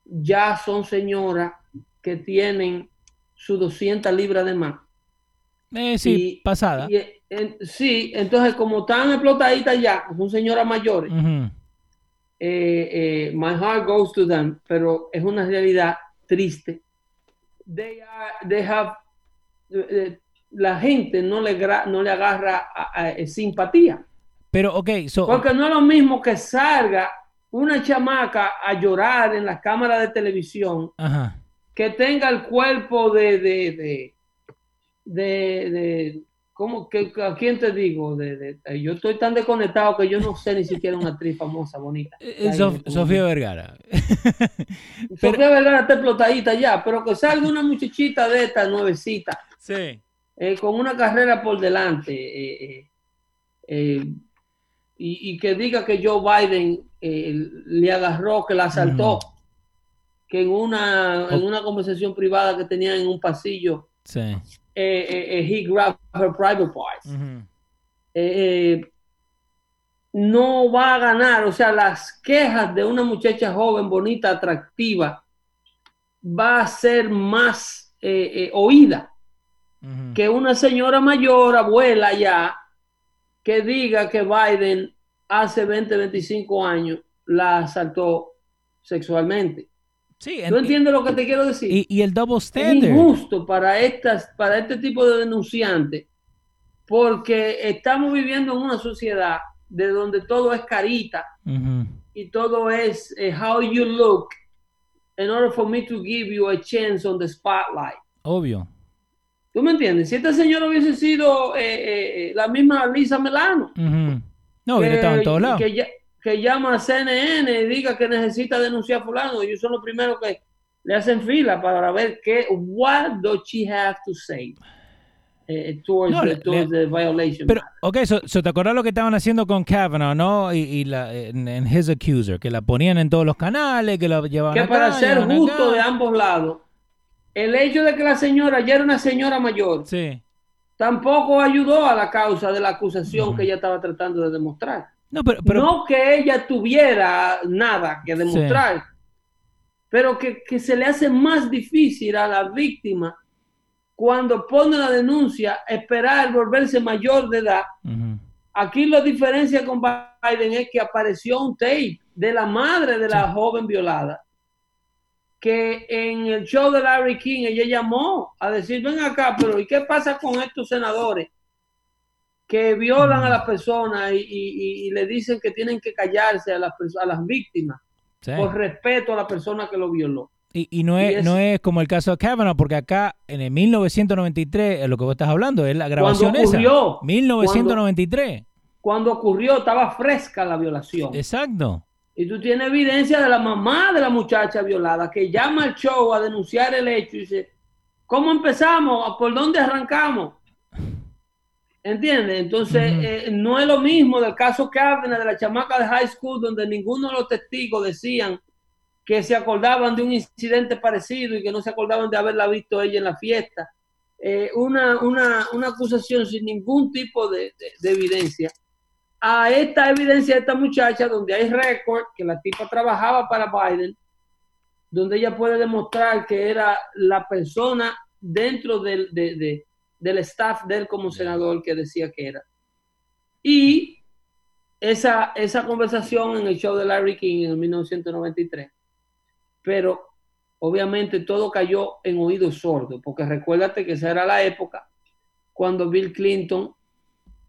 ya son señoras que tienen sus 200 libras de más. Eh, sí, Y- pasada. y, en- sí, entonces como están explotaditas ya, son señoras mayores, eh, eh, my heart goes to them, pero es una realidad triste. They are- they have, la gente no le, gra- no le agarra a- a- simpatía, Pero, ok, so, porque no es lo mismo que salga una chamaca a llorar en la cámara de televisión ajá. que tenga el cuerpo de, de, de, de, de- ¿cómo, que, ¿a quién te digo? De, de- eh, yo estoy tan desconectado que yo no sé ni siquiera una actriz famosa, bonita. Eh, Ay, no, Sofía Vergara. Sofía Vergara está explotadita ya, pero que salga una muchachita de esta nuevecita, sí. eh, con una carrera por delante, eh, eh, eh, y, y que diga que Joe Biden eh, le agarró, que la asaltó, que en una, en una conversación privada que tenían en un pasillo, Sí. Eh, eh, eh, he grabbed her private parts. No va a ganar, o sea, las quejas de una muchacha joven, bonita, atractiva, va a ser más oída que una señora mayor, abuela ya, que diga que Biden hace 20, 25 años la asaltó sexualmente. Sí, ¿Tú en- entiendes lo que te quiero decir? y, y el double es standard. injusto para estas, para este tipo de denunciantes, porque estamos viviendo en una sociedad de donde todo es carita Ujú. y todo es eh, how you look in order for me to give you a chance on the spotlight. Obvio. ¿Tú me entiendes? Si esta señora hubiese sido eh, eh, eh, la misma Lisa Melano, Ujú. No, hubiera estado en todos lados. que, ya- que llama a CNN y diga que necesita denunciar a fulano, ellos son los primeros que le hacen fila para ver qué, what does she have to say eh, towards, No, the, le- towards le- the violation. Pero, ok, so, so ¿te acordás lo que estaban haciendo con Kavanaugh, no? Y, y la, en, en His Accuser, que la ponían en todos los canales, que la llevaban que acá, para ser justo acá. de ambos lados, el hecho de que la señora ya era una señora mayor, Sí. tampoco ayudó a la causa de la acusación que ella estaba tratando de demostrar. No, pero, pero no que ella tuviera nada que demostrar, pero que, que se le hace más difícil a la víctima cuando pone la denuncia esperar volverse mayor de edad. Aquí la diferencia con Biden es que apareció un tape de la madre de la Sí. joven violada, que en el show de Larry King ella llamó a decir, ven acá, pero ¿y qué pasa con estos senadores que violan a las personas y, y- y- le dicen que tienen que callarse a las, a las víctimas Sí. por respeto a la persona que lo violó? Y, y no, es, es- no es como el caso de Kavanaugh, porque acá en el 1993, es lo que vos estás hablando, es la Cuando grabación esa. ocurrió, 1993. cuando ocurrió estaba fresca la violación. Exacto. Y tú tienes evidencia de la mamá de la muchacha violada que llama al show a denunciar el hecho y dice, ¿cómo empezamos? ¿Por dónde arrancamos? ¿Entiendes? Entonces, eh, no es lo mismo del caso Cárdenas de la chamaca de high school, donde ninguno de los testigos decían que se acordaban de un incidente parecido y que no se acordaban de haberla visto ella en la fiesta. eh, una, una, una acusación sin ningún tipo de, de- de evidencia a esta evidencia de esta muchacha donde hay récord que la tipa trabajaba para Biden, donde ella puede demostrar que era la persona dentro del, de- de- del staff de él como senador que decía que era. Y esa, esa conversación en el show de Larry King en 1993. Pero obviamente todo cayó en oídos sordos, porque recuérdate que esa era la época cuando Bill Clinton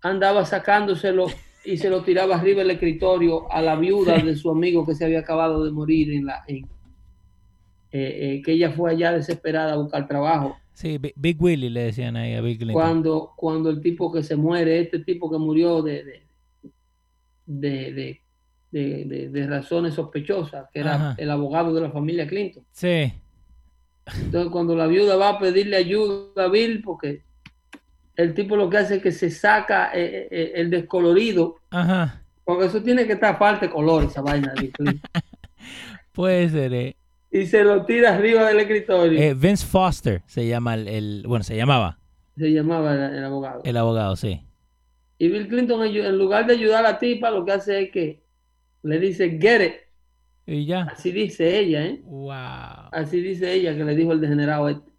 andaba sacándoselo y se lo tiraba arriba del escritorio a la viuda de su amigo que se había acabado de morir en la en- eh, eh, que ella fue allá desesperada a buscar trabajo Sí, Bi- Big Willie le decían ahí a Bill Clinton. cuando cuando el tipo que se muere este tipo que murió de de, de, de- de- razones sospechosas que era Ajá. el abogado de la familia Clinton Sí, entonces cuando la viuda va a pedirle ayuda a Bill porque el tipo lo que hace es que se saca eh, eh, el descolorido ajá. porque eso tiene que estar de color esa vaina de Clinton. Puede ser, eh. Y se lo tira arriba del escritorio Eh, Vince Foster se llama el, el- bueno, se llamaba se llamaba el, el abogado el abogado, sí. y Bill Clinton en lugar de ayudar a la tipa lo que hace es que le dice get it Y ya. así dice ella ¿eh? Wow. así dice ella que le dijo el degenerado este.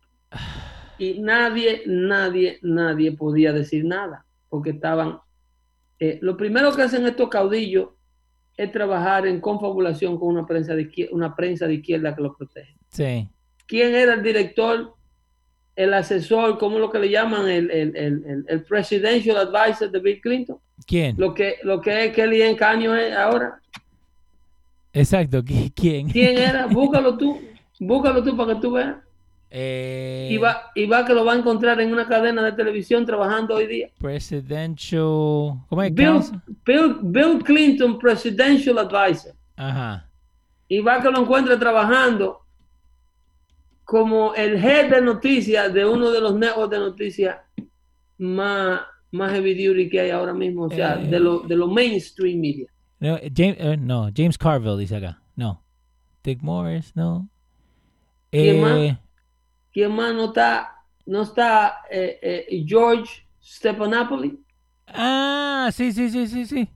y nadie nadie nadie podía decir nada porque estaban eh, lo primero que hacen estos caudillos es trabajar en confabulación con una prensa de izquier- una prensa de izquierda que los protege Sí. quién era el director, el asesor, ¿cómo lo que le llaman? El, el, el, el- presidential advisor de Bill Clinton. ¿Quién? Lo que, lo que es Kellyanne Canyon es ahora. Exacto, ¿qui- ¿quién? ¿Quién era? Búscalo tú. Búscalo tú para que tú veas. Eh, Y va, y va que lo va a encontrar en una cadena de televisión trabajando hoy día. Presidential. ¿Cómo es? Bill, Counsel? Bill, Bill Clinton, presidential advisor. Ajá. Y va que lo encuentra trabajando como el head de noticias de uno de los networks de noticias más, más heavy duty que hay ahora mismo, o sea, Eh. de los de lo mainstream media. No, James, eh, no, James Carville dice acá. No. Dick Morris, no. ¿Quién más? ¿Quién más no está? No está eh, eh, George Stephanopoulos. ah, sí, sí, sí, sí, sí.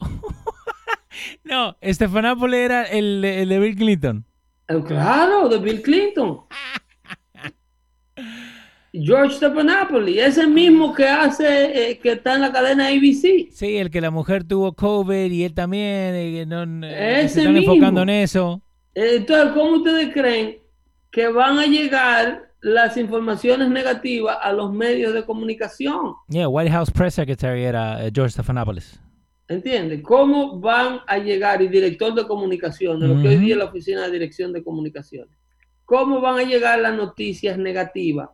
no, Stephanopoulos era el, el de Bill Clinton. Eh, claro, de Bill Clinton. George Stephanopoulos, ese mismo que hace, eh, que está en la cadena ABC. Sí, el que la mujer tuvo COVID y él también. no, eh, Ese se están mismo. enfocando en eso. Entonces, ¿cómo ustedes creen que van a llegar las informaciones negativas a los medios de comunicación? Yeah, White House Press Secretary era eh, George Stephanopoulos. ¿Entiendes? ¿Cómo van a llegar, y director de comunicaciones, lo que hoy día es la Oficina de Dirección de Comunicaciones, cómo van a llegar las noticias negativas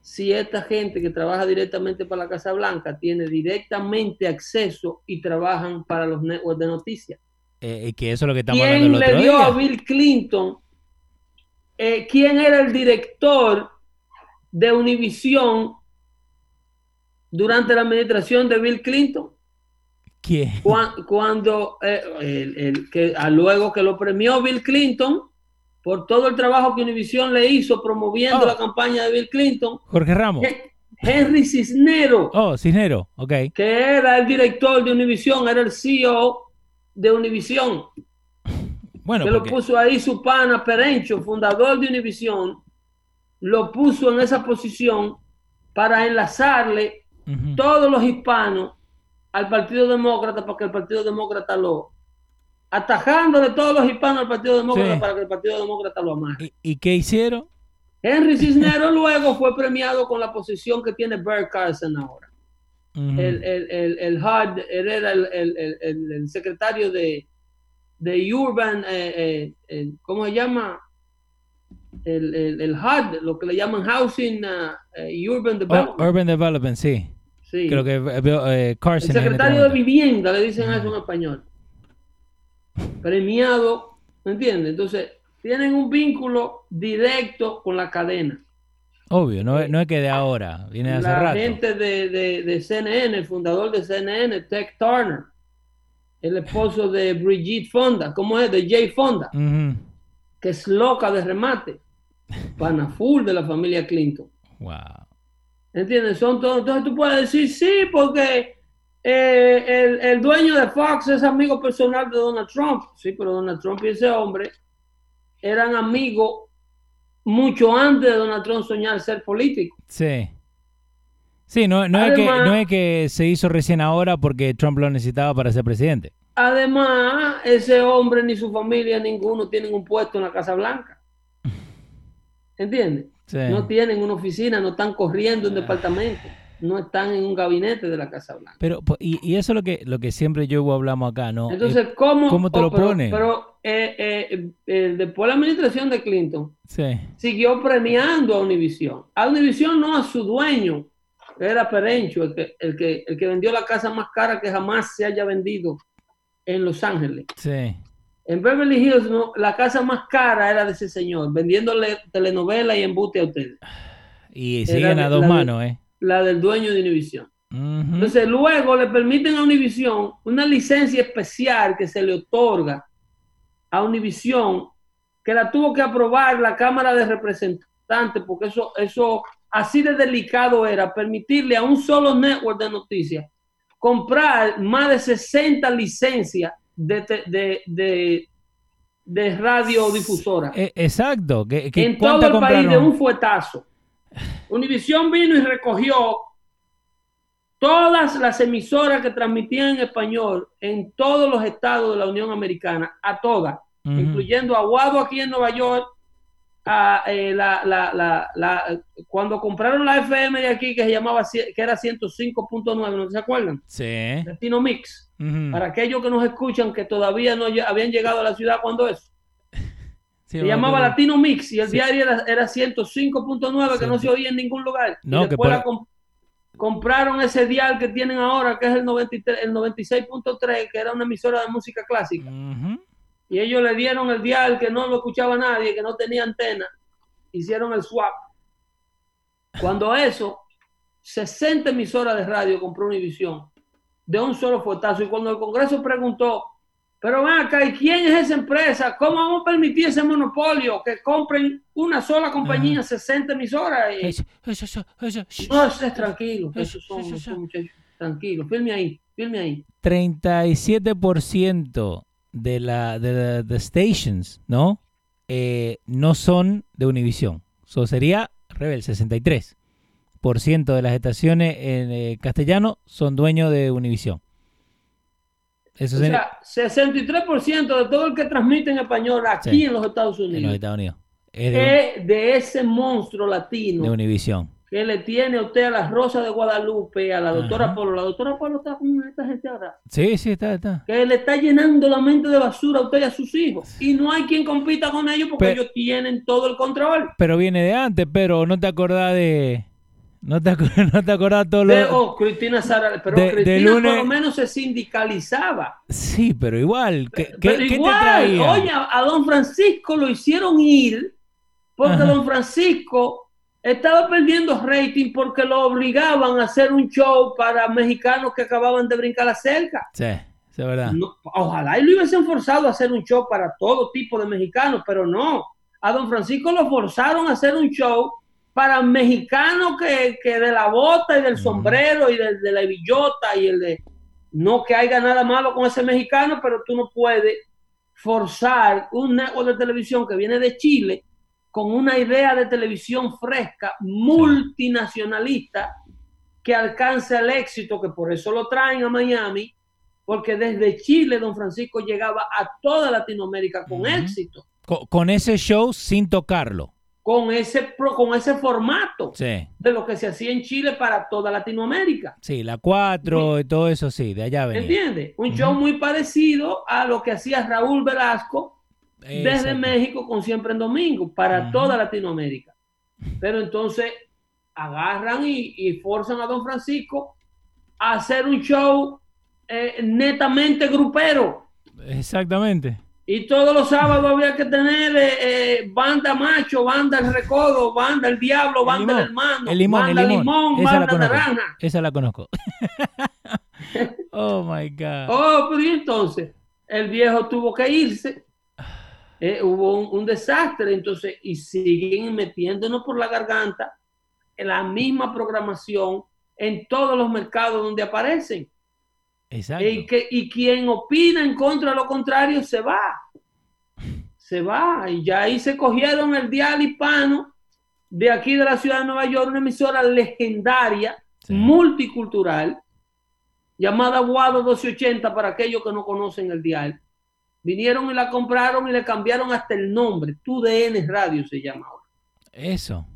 si esta gente que trabaja directamente para la Casa Blanca tiene directamente acceso y trabajan para los networks de noticias? Eh, que eso es lo que estamos hablando ¿Quién el le otro dio día. a Bill Clinton? Eh, ¿Quién era el director de Univision durante la administración de Bill Clinton? ¿Quién? Cuan- Cuando, eh, el- el que, a luego que lo premió Bill Clinton por todo el trabajo que Univision le hizo promoviendo Oh. la campaña de Bill Clinton, Jorge Ramos. Hen- Henry Cisnero, Oh, Cisnero. Ok. que era el director de Univision, era el CEO de Univision. Bueno, que lo puso ahí su pana Perencho, fundador de Univision, lo puso en esa posición para enlazarle todos los hispanos al Partido Demócrata para que el Partido Demócrata lo atajándole todos los hispanos al Partido Demócrata Sí. para que el Partido Demócrata lo amarre. ¿Y, y qué hicieron? Henry Cisneros luego fue premiado con la posición que tiene Bert Carson ahora. Ujú. El, el, el, el HUD, él era el secretario de, de Urban, eh, eh, eh, ¿cómo se llama? El, el, el HUD, lo que le llaman Housing uh, eh, Urban Oh, Development. Urban Development, sí. sí. Creo que veo, el Carson. en este secretario de. Vivienda, le dicen eso en español. Premiado, ¿me entiendes? Entonces, tienen un vínculo directo con la cadena. Obvio, no, es- no es que de ahora, viene de hace la rato. gente de, de, de CNN, el fundador de CNN, Tech Turner, el esposo de Brigitte Fonda, ¿cómo es? De Jay Fonda, que es loca de remate, pana full de la familia Clinton. Wow. ¿Entiendes? Son todos, entonces tú puedes decir sí, porque eh, el, el dueño de Fox es amigo personal de Donald Trump. Sí, pero Donald Trump y ese hombre eran amigos mucho antes de Donald Trump soñar ser político. Sí. Sí, no, no, es que, no es que se hizo recién ahora porque Trump lo necesitaba para ser presidente. Además, ese hombre ni su familia, ninguno tienen un puesto en la Casa Blanca. ¿Entiendes? Sí. No tienen una oficina, no están corriendo un departamento, no están en un gabinete de la Casa Blanca. Pero, po- y, y eso es lo que, lo que siempre yo hablamos acá, ¿no? Entonces, Eh, ¿cómo, ¿cómo te oh, lo pero, ponen? Pero eh, eh, eh, después de la administración de Clinton, sí. siguió premiando a Univision. A Univision no a su dueño, era Perencho, el que, el, que, el que vendió la casa más cara que jamás se haya vendido en Los Ángeles. Sí. En Beverly Hills, no, la casa más cara era de ese señor, vendiéndole telenovela y embute a ustedes. Y Era siguen a la dos de- manos, ¿eh? La del dueño de Univision. Entonces, luego le permiten a Univision una licencia especial que se le otorga a Univision, que la tuvo que aprobar la Cámara de Representantes, porque eso, eso así de delicado era, permitirle a un solo network de noticias comprar más de 60 licencias de, de, de, de radiodifusora Eh, exacto. ¿Qué, qué- en todo el país de un fuetazo. Univisión vino y recogió todas las emisoras que transmitían en español en todos los estados de la Unión Americana, a todas, incluyendo a Guado aquí en Nueva York, a, eh, la, la- la- la- cuando compraron la FM de aquí que se llamaba, que era 105.9, ¿no se acuerdan? Sí. Latino Mix. Para aquellos que nos escuchan que todavía no habían llegado a la ciudad cuando eso. Sí, Se llamaba. Latino Mix y el Sí. diario era, era 105.9 que no Sí. se oía en ningún lugar. Y No, que después por- la com- compraron ese dial que tienen ahora, que es el, 93, el 96.3, que era una emisora de música clásica. Ujú. Y ellos le dieron el dial que no lo escuchaba nadie, que no tenía antena. Hicieron el swap. Cuando eso, 60 emisoras de radio compró Univisión de un solo fuetazo. Y cuando el Congreso preguntó, pero ven acá, ¿y quién es esa empresa? ¿Cómo vamos a permitir ese monopolio que compren una sola compañía 60 emisoras? Y- Eso, eso, eso, eso. Shh. no, estés tranquilo, Eso, esos son, eso, eso. son muchachos. Tranquilo, firme ahí, firme ahí. 37% de la de, de stations, ¿no? Eh, no son de Univision. Eso sería Rebel 63% de las estaciones en eh, castellano son dueños de Univision. Eso O sea, 63% de todo el que transmite en español aquí Sí. en los Estados en los Unidos Estados Unidos. Es de, es de ese monstruo de latino Univision. Que le tiene a usted a la Rosa de Guadalupe, a la doctora Ajá. Polo. La doctora Polo está con esta gente ahora. Sí, sí, está, está. Que le está llenando la mente de basura a usted y a sus hijos. Y no hay quien compita con ellos porque Pero- ellos tienen todo el control. Pero viene de antes, pero no te acordás de... No te, ac- no te acordás todo lo... De, oh, Cristina Sara, pero de- de Cristina lunes- por lo menos se sindicalizaba. Sí, pero igual. ¿Qué, Pero qué te igual, traía? oye, a, a don Francisco lo hicieron ir porque Ajá. don Francisco estaba perdiendo rating porque lo obligaban a hacer un show para mexicanos que acababan de brincar la cerca. Sí, es verdad. No, ojalá y lo hubiesen forzado a hacer un show para todo tipo de mexicanos, pero no. A don Francisco lo forzaron a hacer un show para mexicanos que, que de la bota y del sombrero y de, de la billota y el de... No que haya nada malo con ese mexicano, pero tú no puedes forzar un network de televisión que viene de Chile con una idea de televisión fresca, multinacionalista, que alcance el éxito, que por eso lo traen a Miami, porque desde Chile don Francisco llegaba a toda Latinoamérica con éxito, Co- Con, ese show sin tocarlo. con ese, pro- con ese formato Sí, de lo que se hacía en Chile para toda Latinoamérica. sí, la 4 y todo eso, sí, de allá venía. ¿Entiendes? Un show muy parecido a lo que hacía Raúl Velasco desde. México con Siempre en Domingo para toda Latinoamérica. Pero entonces agarran y, y forzan a Don Francisco a hacer un show eh, netamente grupero. Exactamente. Y todos los sábados había que tener eh, eh, banda macho, banda el recodo, banda el diablo, banda el limón, hermano, el limón, banda el limón. Esa la banda conozco. naranja. Esa la conozco. oh my God. Oh, pero y entonces el viejo tuvo que irse. Eh, hubo un, un desastre, entonces, y siguen metiéndonos por la garganta la misma programación en todos los mercados donde aparecen. Exacto. Y, que, y quien opina en contra de lo contrario se va. Se va. Y ya ahí se cogieron el dial hispano de aquí de la ciudad de Nueva York, una emisora legendaria, Sí. multicultural, llamada Guado 1280 para aquellos que no conocen el dial. Vinieron y la compraron y le cambiaron hasta el nombre. TUDN Radio se llama ahora. Eso.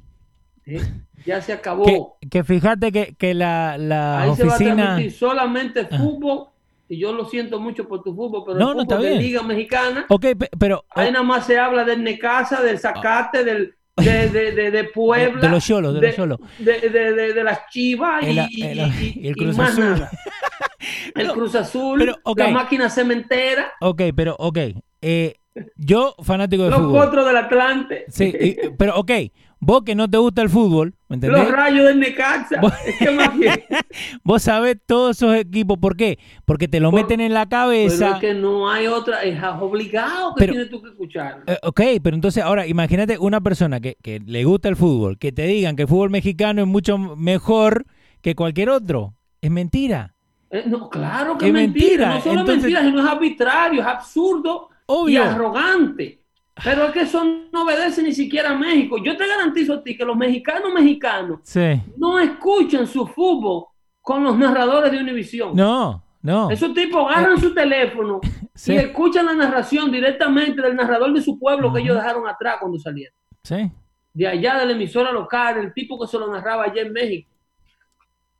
¿eh? Ya se Que, acabó. que fíjate que, que la, la Ahí se va a oficina. transmitir solamente fútbol. Y yo lo siento mucho por tu fútbol, pero No, el no, está fútbol de bien. Liga Mexicana, Ok, pe- pero. ahí nada más se habla del Necasa, del Zacate, del, de, de, de, de Puebla. De los Xolos, de los Xolos. De, de, de, de las Chivas y, El- y- el- y- Cruz más Azul. nada. El No, Cruz Azul, pero, la máquina cementera, Ok, pero, ok. Eh, yo, fanático de los fútbol. potros del Atlante, Sí, y- pero, ok. Vos que no te gusta el fútbol, ¿me los rayos del Necaxa. Vos- ¿Qué más quieres? Vos sabés todos esos equipos. ¿Por qué? Porque te lo Por- meten en la Pero cabeza. es que no hay otra, es obligado que Pero- tienes tú que escuchar. Eh, ok, pero entonces ahora imagínate una persona que, que le gusta el fútbol, que te digan que el fútbol mexicano es mucho mejor que cualquier otro. Es mentira. Eh, no, claro que Es mentira. mentira. No solo Entonces- es mentira, sino es arbitrario, es absurdo y arrogante. Pero es que eso no obedece ni siquiera a México. Yo te garantizo a ti que los mexicanos mexicanos Sí. no escuchan su fútbol con los narradores de Univisión. No, no. Esos tipos agarran su teléfono Sí. y escuchan la narración directamente del narrador de su pueblo que ellos dejaron atrás cuando salieron. Sí. De allá de la emisora local, el tipo que se lo narraba allá en México.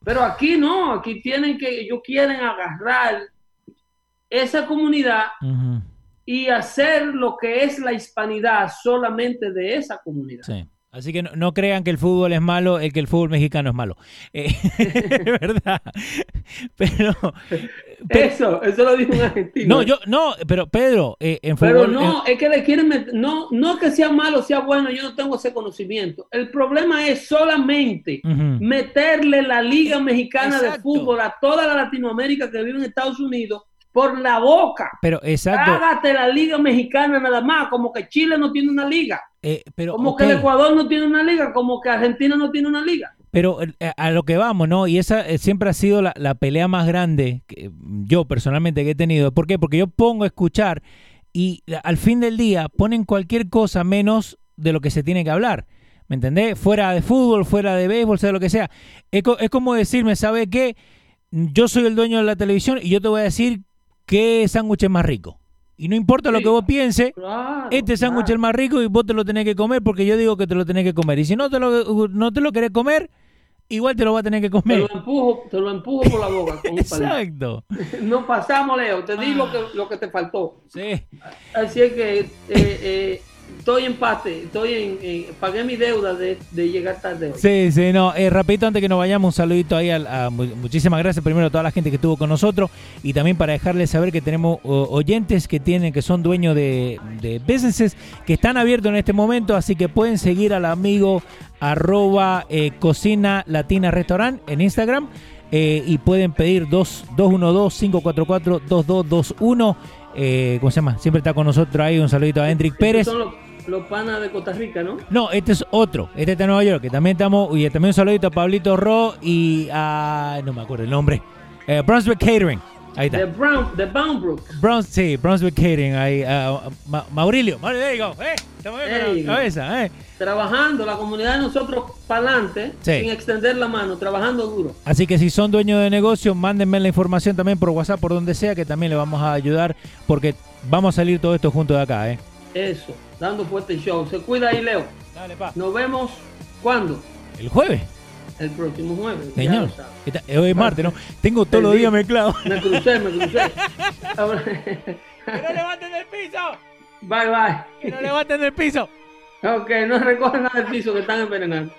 Pero aquí no, aquí tienen que, ellos quieren agarrar esa comunidad. Y hacer lo que es la hispanidad solamente de esa comunidad. Sí. Así que no, no crean que el fútbol es malo, el que el fútbol mexicano es malo. Eh, verdad. Pero, pero- Eso, eso lo dijo un argentino. no, yo no, pero Pedro, eh, en Pero fútbol no, es que le quieren meter, no, no que sea malo, sea bueno, yo no tengo ese conocimiento. El problema es solamente meterle la Liga Mexicana de. Fútbol a toda la Latinoamérica que vive en Estados Unidos por la boca. pero exacto, Hágate la Liga Mexicana nada más, como que Chile no tiene una liga, eh, pero como que el Ecuador no tiene una liga, como que Argentina no tiene una liga. Pero eh, a lo que vamos, ¿no? Y esa eh, siempre ha sido la, la pelea más grande que yo personalmente que he tenido. ¿Por qué? Porque yo pongo a escuchar y al fin del día ponen cualquier cosa menos de lo que se tiene que hablar. ¿Me entendés? Fuera de fútbol, fuera de béisbol, sea lo que sea. Es, co- es como decirme, ¿sabe qué? Yo soy el dueño de la televisión y yo te voy a decir qué sándwich es más rico. Y no importa lo que vos pienses, Claro, este sándwich es claro. el más rico y vos te lo tenés que comer porque yo digo que te lo tenés que comer. Y si no te lo, no te lo querés comer, igual te lo vas a tener que Te comer. lo empujo, te lo empujo por la boca con. Exacto. No pasamos, Leo, te di lo que, lo que te faltó. Sí. Así es que eh, eh, estoy en empate, estoy en, pagué mi deuda de, de llegar tarde hoy. Sí, sí, no. Eh, rapidito, antes que nos vayamos, un saludito ahí. A, mu- muchísimas gracias primero a toda la gente que estuvo con nosotros y también para dejarles saber que tenemos oyentes que tienen, que son dueños de, de businesses que están abiertos en este momento, así que pueden seguir al amigo arroba eh, cocina latina restaurant en Instagram eh, y pueden pedir dos- 212-544-2221. Eh, ¿Cómo se llama? Siempre está con nosotros ahí. Un saludito a Hendrik Pérez. Estos son los, los panas de Costa Rica, ¿no? No, este es otro. Este está en Nueva York, que también estamos. Y también un saludito a Pablito Ro y a. No me acuerdo el nombre. Eh, Brunswick Catering. Ahí De está. Brown, de Boundbrook. Bruns, sí, Brunswick Catering. Ahí. a- Ma- Maurilio. Mauro, there you go. Eh, estamos bien con la cabeza. Eh. Trabajando, la comunidad de nosotros para adelante, Sí. sin extender la mano, trabajando duro. Así que si son dueños de negocio, mándenme la información también por WhatsApp, por donde sea, que también le vamos a ayudar. Porque vamos a salir todo esto juntos de acá. Eh. Eso, dando fuerte show. Se cuida ahí, Leo. Dale, pa. Nos vemos, ¿cuándo? El jueves. El próximo jueves. ya Señor. Hoy es martes, ¿no? Tengo todos los días mezclados. Me crucé, me crucé. Ahora- levanten del piso! bye, bye. levanten del piso! Ok, no recojan nada del piso que están envenenando.